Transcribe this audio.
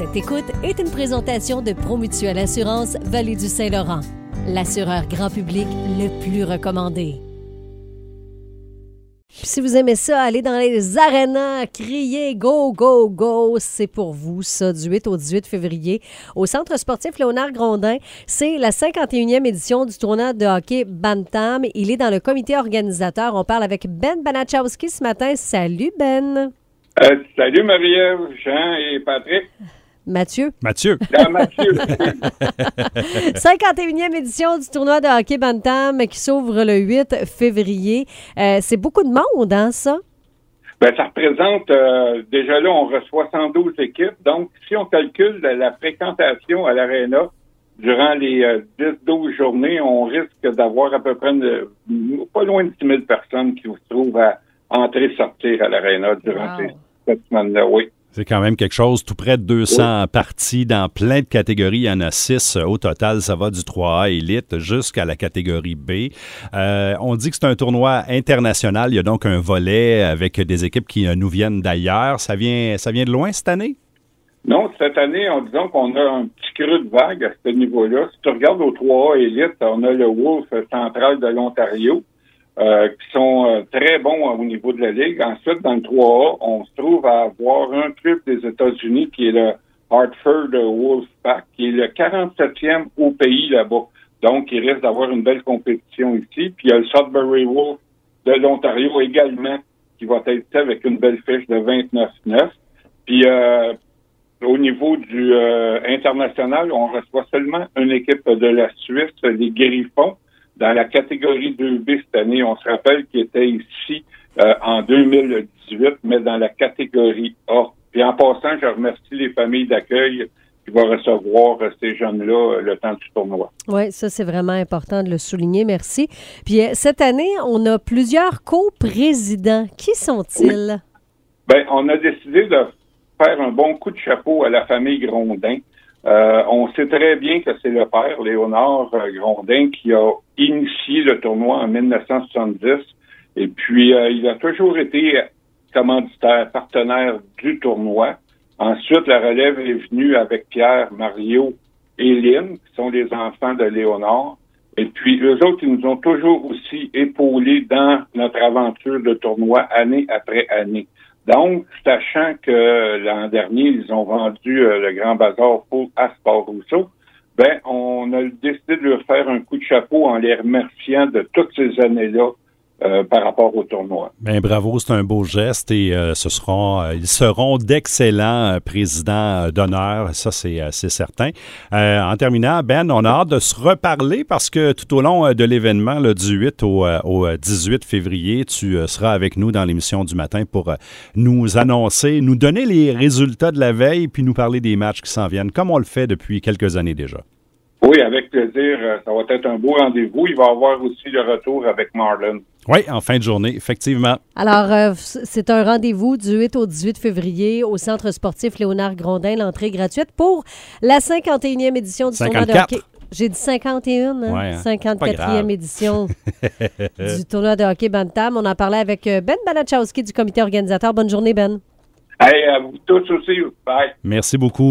Cette écoute est une présentation de Promutuelle Assurance Vallée du Saint-Laurent, l'assureur grand public le plus recommandé. Si vous aimez ça, allez dans les arénas, crier go, go, go. C'est pour vous, ça, du 8 au 18 février. Au Centre sportif Léonard Grondin, c'est la 51e édition du tournoi de hockey Bantam. Il est dans le comité organisateur. On parle avec Ben Banachowski ce matin. Salut, Ben. Euh, salut Marie-Ève, Jean et Patrick. Mathieu? Mathieu. Ah, Mathieu. 51e édition du tournoi de hockey Bantam qui s'ouvre le 8 février. Euh, c'est beaucoup de monde, hein, ça? ben, ça représente, euh, déjà là, on reçoit 112 équipes. Donc, si on calcule la, fréquentation à l'aréna durant les euh, 10-12 journées, on risque d'avoir à peu près une- pas loin de 10 000 personnes qui se trouvent à entrer-sortir à l'aréna durant Wow. ces, cette semaine-là. Oui. C'est quand même quelque chose, tout près de 200 parties dans plein de catégories. Il y en a 6 au total. Ça va du 3A élite jusqu'à la catégorie B. Euh, on dit que c'est un tournoi international. Il y a donc un volet avec des équipes qui euh, nous viennent d'ailleurs. Ça vient, ça vient de loin cette année? Non, cette année, on disons qu'on a un petit creux de vague à ce niveau-là. Si tu regardes au 3A élite, on a le Wolf central de l'Ontario, euh, qui sont euh, très bons au niveau de la Ligue. Ensuite, dans le 3A, on se trouve à avoir un club des États-Unis qui est le Hartford Wolfpack, qui est le 47e au pays là-bas. Donc, il risque d'avoir une belle compétition ici. Puis il y a le Sudbury Wolf de l'Ontario également, qui va être avec une belle fiche de 29-9. Puis euh, au niveau du euh, international, on reçoit seulement une équipe de la Suisse, les Griffons, dans la catégorie 2B cette année. On se rappelle qu'ils étaient ici euh, en 2018, mais dans la catégorie A. Puis en passant, je remercie les familles d'accueil qui vont recevoir euh, ces jeunes-là euh, le temps du tournoi. Oui, ça, c'est vraiment important de le souligner. Merci. Puis euh, cette année, on a plusieurs coprésidents. Qui sont-ils? Ben, on a décidé de faire un bon coup de chapeau à la famille Grondin. Euh, on sait très bien que c'est le père, Léonard euh, Grondin, qui a initié le tournoi en 1970. Et puis, euh, il a toujours été commanditaire, partenaire du tournoi. Ensuite, la relève est venue avec Pierre, Mario et Lynn, qui sont les enfants de Léonard. Et puis, eux autres, ils nous ont toujours aussi épaulés dans notre aventure de tournoi année après année. Donc, sachant que l'an dernier, ils ont vendu euh, le Grand Bazar pour à Sport Rousseau, ben, on a décidé de leur faire un coup de chapeau en les remerciant de toutes ces années-là euh, par rapport au tournoi. Bien, bravo, c'est un beau geste et euh, ce seront, euh, ils seront d'excellents euh, présidents euh, d'honneur, ça c'est euh, c'est certain. Euh, en terminant, Ben, on a hâte de se reparler parce que tout au long de l'événement là, du 8 au, au, euh, 18 février, tu seras avec nous dans l'émission du matin pour nous annoncer, nous donner les résultats de la veille puis nous parler des matchs qui s'en viennent, comme on le fait depuis quelques années déjà. Oui, avec plaisir. Ça va être un beau rendez-vous. Il va y avoir aussi le retour avec Marlon. Oui, en fin de journée, effectivement. Alors, euh, c'est un rendez-vous du 8 au 18 février au Centre sportif Léonard Grondin, l'entrée gratuite pour la 51e édition du tournoi de 54. hockey. J'ai dit 51, hein? Ouais, hein? Pas 54e grave. édition du tournoi de hockey Bantam. On en parlait avec euh, Ben Balachowski du comité organisateur. Bonne journée, Ben. Hey, à vous tous aussi. Bye. Merci beaucoup.